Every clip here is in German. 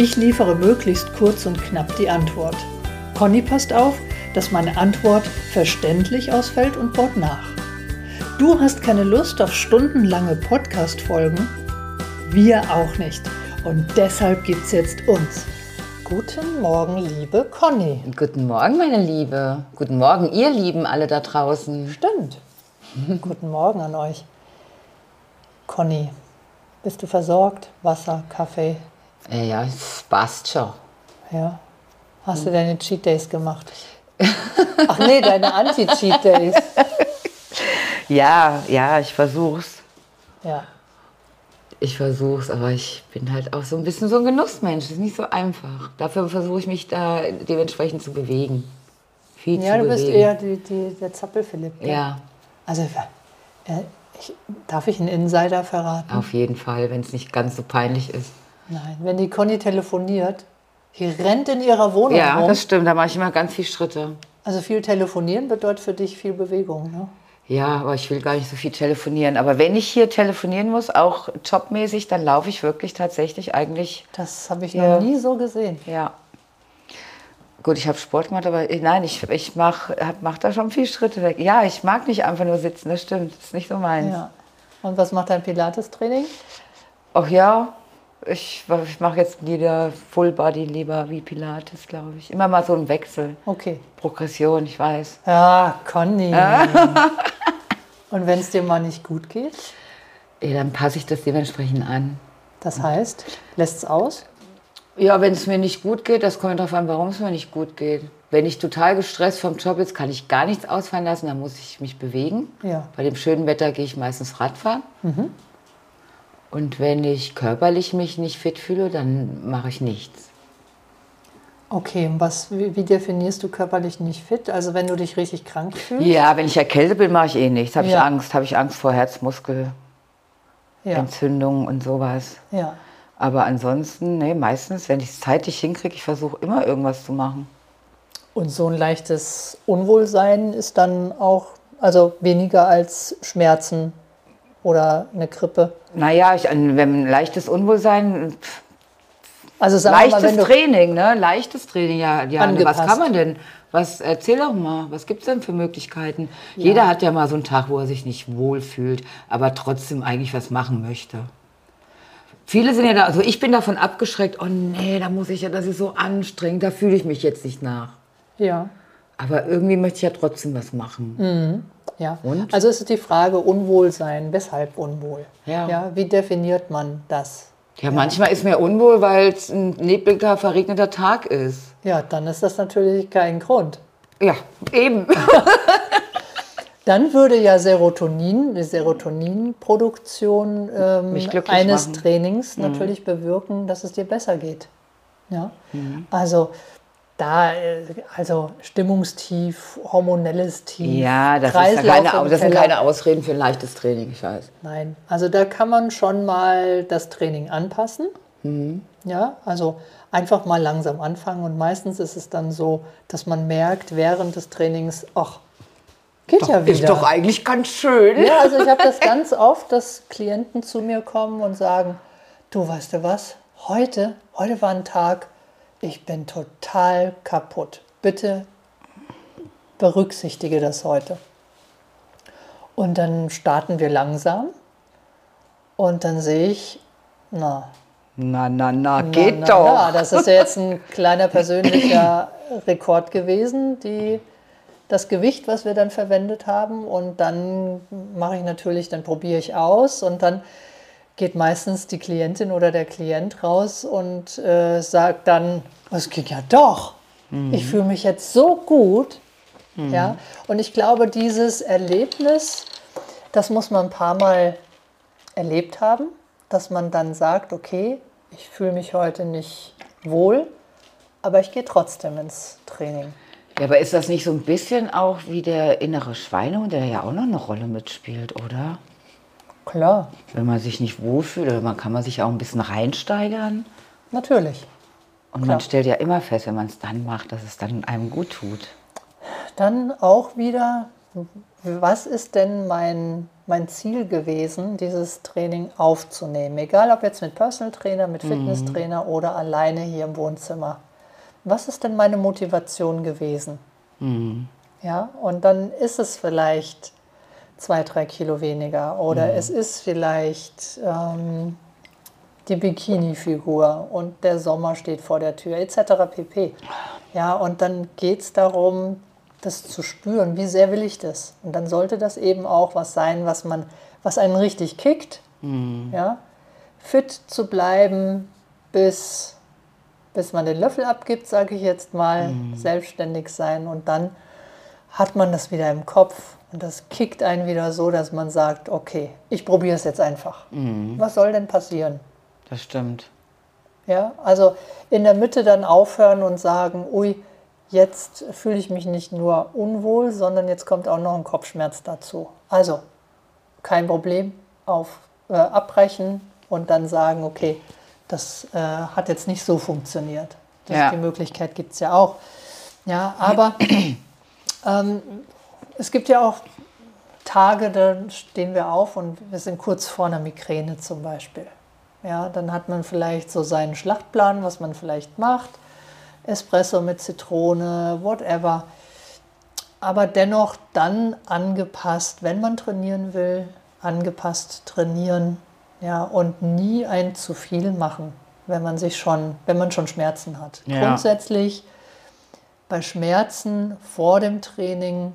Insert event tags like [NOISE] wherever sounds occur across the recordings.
Ich liefere möglichst kurz und knapp die Antwort. Conny passt auf, dass meine Antwort verständlich ausfällt und baut nach. Du hast keine Lust auf stundenlange Podcast-Folgen? Wir auch nicht. Und deshalb gibt's jetzt uns. Guten Morgen, liebe Conny. Guten Morgen, meine Liebe. Guten Morgen, ihr Lieben alle da draußen. Stimmt. [LAUGHS] Guten Morgen an euch. Conny, bist du versorgt? Wasser, Kaffee? Ja, ja, es passt schon. Ja. Hast du deine Cheat Days gemacht? [LAUGHS] Ach nee, deine Anti-Cheat Days. [LAUGHS] Ja, ja, ich versuch's. Ja. Ich versuch's, aber ich bin halt auch so ein bisschen so ein Genussmensch. Das ist nicht so einfach. Dafür versuche ich mich da dementsprechend zu bewegen. Viel Ja, zu du bewegen. bist eher die, die, der Zappel-Philipp. gell? Ja, Also, äh, ich, darf ich einen Insider verraten? auf jeden Fall, wenn es nicht ganz so peinlich ist. Nein, wenn die Conny telefoniert, die rennt in ihrer Wohnung Ja, rum. das stimmt. Da mache ich immer ganz viele Schritte. Also viel telefonieren bedeutet für dich viel Bewegung. Ne? Ja, aber ich will gar nicht so viel telefonieren. Aber wenn ich hier telefonieren muss, auch jobmäßig, dann laufe ich wirklich tatsächlich eigentlich Das habe ich Ja. noch nie so gesehen. Ja. Gut, ich habe Sport gemacht, aber ich- nein, ich, ich mache mach da schon viele Schritte weg. Ja, ich mag nicht einfach nur sitzen, das stimmt. Das ist nicht so meins. Ja. Und was macht dein Pilates-Training? Ach ja, ich, ich mache jetzt wieder Full Body lieber wie Pilates, glaube ich. Immer mal so ein Wechsel. Okay. Progression, ich weiß. Ja, Conny. [LAUGHS] Und wenn es dir mal nicht gut geht, Ja, dann passe ich das dementsprechend an. das heißt, lässt es aus? Ja, wenn es mir nicht gut geht, das kommt darauf an, warum es mir nicht gut geht. Wenn ich total gestresst vom Job ist, kann ich gar nichts ausfallen lassen, dann muss ich mich bewegen. Ja. Bei dem schönen Wetter gehe ich meistens Radfahren. Und wenn ich körperlich mich nicht fit fühle, dann mache ich nichts. Okay, und was, wie, wie definierst du körperlich nicht fit? Also wenn du dich richtig krank fühlst? Ja, wenn ich erkältet bin, mache ich eh nichts. Habe ich Ja. Angst, habe ich Angst vor Herzmuskelentzündungen Ja. und sowas. ja. Aber ansonsten, nee, meistens, wenn ich es zeitlich hinkriege, ich versuche immer irgendwas zu machen. Und so ein leichtes Unwohlsein ist dann auch, also weniger als Schmerzen oder eine Grippe. Naja, ich, wenn ein leichtes Unwohlsein, pff, Also sagen leichtes mal, wenn du, Training, ne? Leichtes Training, ja. ja was kann man denn? Was, erzähl doch mal, was gibt es denn für Möglichkeiten? Jeder hat ja mal so einen Tag, wo er sich nicht wohlfühlt, aber trotzdem eigentlich was machen möchte. Viele sind ja da, also ich bin davon abgeschreckt, oh nee, da muss ich ja, das ist so anstrengend, da fühle ich mich jetzt nicht nach. ja, Aber irgendwie möchte ich ja trotzdem was machen. ja. Und? Also es ist die Frage Unwohlsein, weshalb unwohl? Ja. ja. Wie definiert man das? Ja, manchmal ist mir unwohl, weil es ein nebliger, verregneter Tag ist. Ja, dann ist das natürlich kein Grund. Ja, eben. [LAUGHS] Dann würde ja Serotonin, die Serotoninproduktion ähm, eines machen. Mhm. Trainings natürlich bewirken, dass es dir besser geht. Ja? Mhm. Also da, äh, also Stimmungstief, hormonelles Tief, Ja, das, ist Kreislauf keine, im Au- das sind keine Ausreden für ein leichtes Training, ich weiß. Nein, also da kann man schon mal das Training anpassen. Mhm. Ja, also einfach mal langsam anfangen und meistens ist es dann so, dass man merkt während des Trainings, ach, geht ja wieder. Ist doch eigentlich ganz schön. Ja, also ich habe das [LAUGHS] ganz oft, dass Klienten zu mir kommen und sagen, du weißt du was, heute, heute war ein Tag, ich bin total kaputt. Bitte berücksichtige das heute. Und dann starten wir langsam und dann sehe ich, na, Na, na, na, na, geht na, doch. Na, das ist ja jetzt ein kleiner persönlicher Rekord gewesen, die, das Gewicht, was wir dann verwendet haben. Und dann mache ich natürlich, dann probiere ich aus und dann geht meistens die Klientin oder der Klient raus und äh, sagt dann, es ging ja doch. Ich fühle mich jetzt so gut. Ja? Und ich glaube, dieses Erlebnis, das muss man ein paar Mal erlebt haben, dass man dann sagt, okay, ich fühle mich heute nicht wohl, aber ich gehe trotzdem ins Training. Ja, aber ist das nicht so ein bisschen auch wie der innere Schweinehund, der ja auch noch eine Rolle mitspielt, oder? Klar. Wenn man sich nicht wohlfühlt, oder man kann man sich auch ein bisschen reinsteigern. Natürlich. Und Klar. man stellt ja immer fest, wenn man es dann macht, dass es dann einem gut tut. Dann auch wieder, was ist denn mein, mein Ziel gewesen, dieses Training aufzunehmen? Egal ob jetzt mit Personal Trainer, mit. Fitnesstrainer mhm. oder alleine hier im Wohnzimmer. Was ist denn meine Motivation gewesen? Mhm. Ja, und dann ist es vielleicht zwei, drei Kilo weniger oder mhm. es ist vielleicht ähm, die Bikini-Figur und der Sommer steht vor der Tür etc. pp. Ja, und dann geht es darum, das zu spüren, wie sehr will ich das? Und dann sollte das eben auch was sein, was man, was einen richtig kickt, mhm. ja, fit zu bleiben, bis, bis man den Löffel abgibt, sage ich jetzt mal, mhm. selbstständig sein und dann hat man das wieder im Kopf und das kickt einen wieder so, dass man sagt, okay, ich probiere es jetzt einfach. Mhm. Was soll denn passieren? Das stimmt. Ja, also in der Mitte dann aufhören und sagen, ui, jetzt fühle ich mich nicht nur unwohl, sondern jetzt kommt auch noch ein Kopfschmerz dazu. Also kein Problem, auf, äh, abbrechen und dann sagen, okay, das äh, hat jetzt nicht so funktioniert. Das, ja. Die Möglichkeit gibt es ja auch. Ja, aber [CLEARS THROAT] ähm, es gibt ja auch Tage, da stehen wir auf und wir sind kurz vor einer Migräne zum Beispiel. Ja, dann hat man vielleicht so seinen Schlachtplan, was man vielleicht macht. Espresso mit Zitrone, whatever. Aber dennoch dann angepasst, wenn man trainieren will, angepasst trainieren. Ja, und nie ein zu viel machen, wenn man sich schon, wenn man schon Schmerzen hat. Ja. Grundsätzlich bei Schmerzen vor dem Training,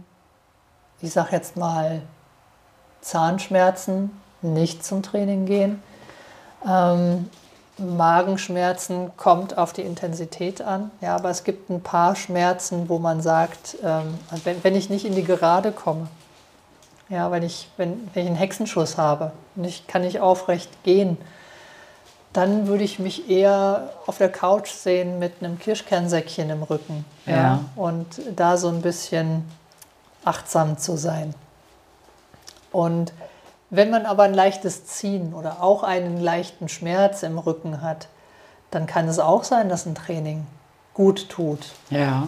ich sage jetzt mal Zahnschmerzen, nicht zum Training gehen ähm, Magenschmerzen kommt auf die Intensität an. Ja, aber es gibt ein paar Schmerzen, wo man sagt, ähm, wenn, wenn ich nicht in die Gerade komme, ja, wenn ich, wenn, wenn ich einen Hexenschuss habe und ich kann nicht aufrecht gehen, dann würde ich mich eher auf der Couch sehen mit einem Kirschkernsäckchen im Rücken. Ja. ja. Und da so ein bisschen achtsam zu sein. Und wenn man aber ein leichtes Ziehen oder auch einen leichten Schmerz im Rücken hat, dann kann es auch sein, dass ein Training gut tut. Ja.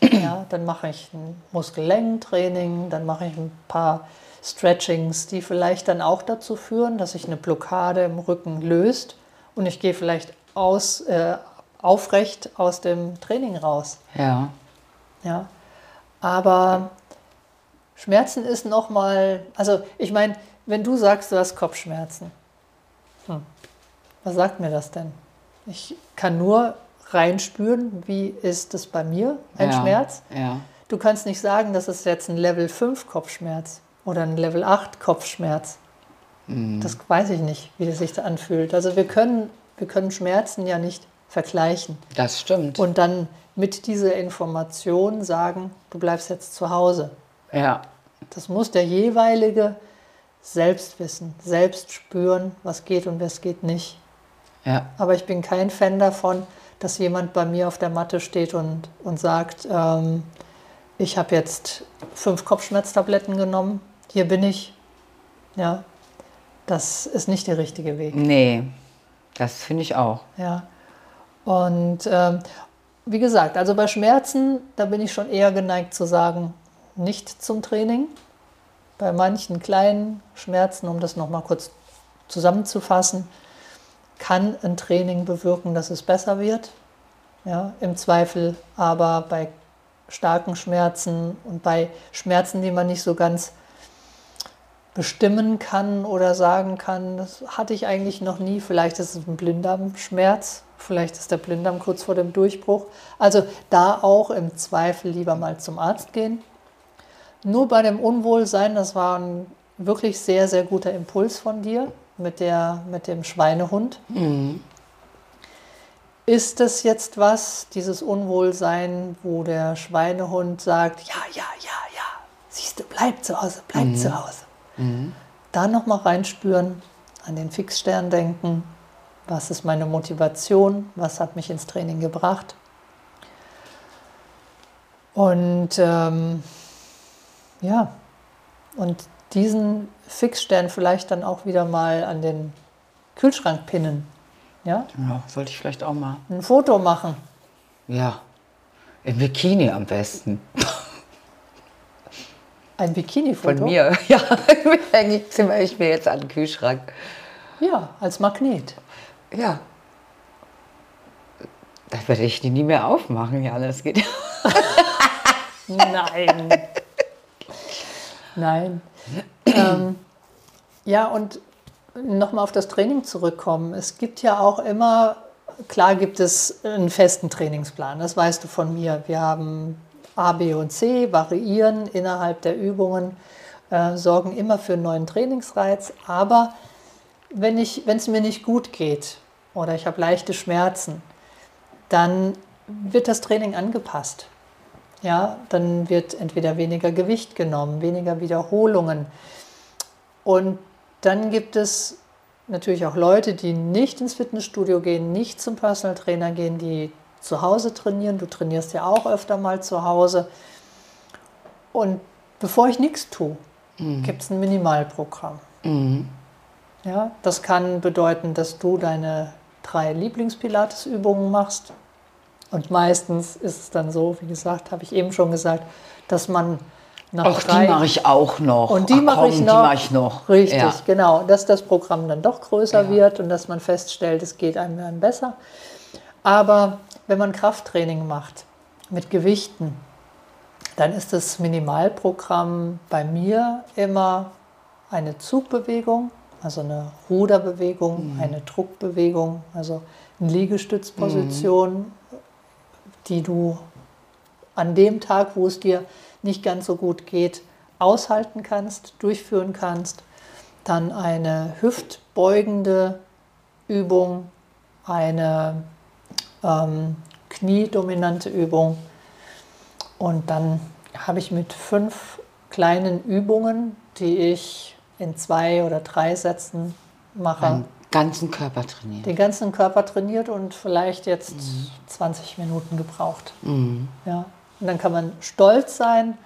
Ja, dann mache ich ein Muskellängentraining, dann mache ich ein paar Stretchings, die vielleicht dann auch dazu führen, dass sich eine Blockade im Rücken löst und ich gehe vielleicht aus, äh, aufrecht aus dem Training raus. Ja. Ja. Aber Schmerzen ist nochmal, also ich meine, wenn du sagst, du hast Kopfschmerzen, hm, was sagt mir das denn? Ich kann nur reinspüren, wie ist es bei mir, ein ja, Schmerz. Ja. Du kannst nicht sagen, das ist jetzt ein Level 5 Kopfschmerz oder ein Level 8 Kopfschmerz. Mhm. Das weiß ich nicht, wie das sich da anfühlt. Also wir können, wir können Schmerzen ja nicht vergleichen. Das stimmt. Und dann mit dieser Information sagen, du bleibst jetzt zu Hause. Ja. Das muss der jeweilige selbst wissen, selbst spüren, was geht und was geht nicht. Ja. Aber ich bin kein Fan davon, dass jemand bei mir auf der Matte steht und, und sagt, ähm, ich habe jetzt fünf Kopfschmerztabletten genommen, hier bin ich. Ja, das ist nicht der richtige Weg. Nee, das finde ich auch. Ja. Und ähm, wie gesagt, also bei Schmerzen, da bin ich schon eher geneigt zu sagen, nicht zum Training bei manchen kleinen Schmerzen, um das nochmal kurz zusammenzufassen, kann ein Training bewirken, dass es besser wird. Ja, Im Zweifel aber bei starken Schmerzen und bei Schmerzen, die man nicht so ganz bestimmen kann oder sagen kann, das hatte ich eigentlich noch nie. Vielleicht ist es ein Blinddarmschmerz, vielleicht ist der Blinddarm kurz vor dem Durchbruch. Also da auch im Zweifel lieber mal zum Arzt gehen nur bei dem Unwohlsein, das war ein wirklich sehr, sehr guter Impuls von dir mit, der, mit dem Schweinehund. Mhm. Ist das jetzt was, dieses Unwohlsein, wo der Schweinehund sagt, ja, ja, ja, ja, siehst du, bleib zu Hause, bleib mhm. zu Hause. Mhm. Da nochmal reinspüren, an den Fixstern denken. Was ist meine Motivation? Was hat mich ins Training gebracht? Und ähm, ja, und diesen Fixstern vielleicht dann auch wieder mal an den Kühlschrank pinnen. Ja? Ja, sollte ich vielleicht auch mal. Ein Foto machen. Ja. Im Bikini am besten. [LAUGHS] Ein Bikini-Foto? Von mir. [LAUGHS] Ja, hänge ich mir jetzt an den Kühlschrank. Ja, als Magnet. Ja. Das werde ich die nie mehr aufmachen, ja, das geht. Nein. Nein. ähm, ja, und nochmal auf das Training zurückkommen. Es gibt ja auch immer, klar gibt es einen festen Trainingsplan, das weißt du von mir. Wir haben A, B und C, variieren innerhalb der Übungen, äh, sorgen immer für einen neuen Trainingsreiz. Aber wenn es mir nicht gut geht oder ich habe leichte Schmerzen, dann wird das Training angepasst. Ja, dann wird entweder weniger Gewicht genommen, weniger Wiederholungen. Und dann gibt es natürlich auch Leute, die nicht ins Fitnessstudio gehen, nicht zum Personal Trainer gehen, die zu Hause trainieren. Du trainierst ja auch öfter mal zu Hause. Und bevor ich nichts tue, mhm. gibt es ein Minimalprogramm. Mhm. Ja, das kann bedeuten, dass du deine drei Lieblingspilatesübungen machst. Und meistens ist es dann so, wie gesagt, habe ich eben schon gesagt, dass man nach Ach, drei... die mache ich auch noch. Und die mache ich, mach ich noch. Richtig, ja. genau. Dass das Programm dann doch größer ja. wird und dass man feststellt, es geht einem dann besser. Aber wenn man Krafttraining macht mit Gewichten, dann ist das Minimalprogramm bei mir immer eine Zugbewegung, also eine Ruderbewegung, mhm. eine Druckbewegung, also eine Liegestützposition, mhm. die du an dem Tag, wo es dir nicht ganz so gut geht, aushalten kannst, durchführen kannst. Dann eine hüftbeugende Übung, eine ähm, kniedominante Übung. Und dann habe ich mit fünf kleinen Übungen, die ich in zwei oder drei Sätzen mache. Den ganzen Körper trainiert. Den ganzen Körper trainiert und vielleicht jetzt mhm. 20 Minuten gebraucht. Mhm. Ja. Und dann kann man stolz sein,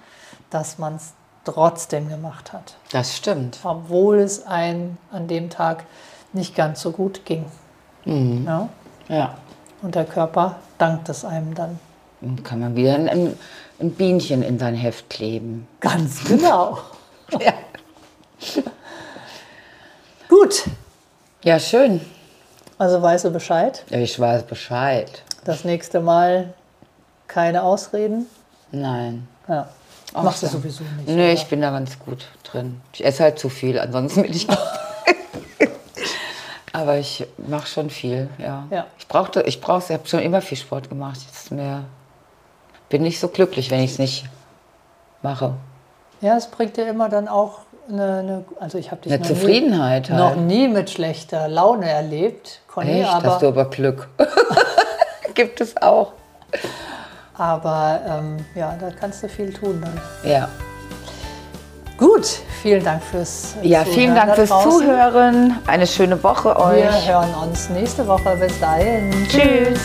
dass man es trotzdem gemacht hat. Das stimmt. Obwohl es einem an dem Tag nicht ganz so gut ging. Mhm. Ja? ja. Und der Körper dankt es einem dann. Dann kann man wieder ein, ein Bienchen in sein Heft kleben. Ganz genau. [LAUGHS] ja. Gut. Ja, schön. Also weißt du Bescheid? Ja, ich weiß Bescheid. Das nächste Mal keine Ausreden? Nein. Ja. Machst du sowieso nicht? Nee, oder? ich bin da ganz gut drin. Ich esse halt zu viel, ansonsten bin ich. Aber ich mache schon viel, ja. ja. Ich brauchte, ich brauche, ich habe schon immer viel Sport gemacht. Jetzt mehr, bin nicht so glücklich, wenn ich es nicht mache. Ja, es bringt dir immer dann auch eine, eine also ich habe dich eine noch Zufriedenheit nie, halt. noch nie mit schlechter Laune erlebt, Conny, Echt? aber hast du aber Glück. [LAUGHS] Gibt es auch. Aber ähm, ja, da kannst du viel tun dann. Ja. Gut, vielen Dank fürs Ja, Zuhören vielen Dank fürs Zuhören. Eine schöne Woche euch. Wir hören uns nächste Woche. Bis dahin. Tschüss.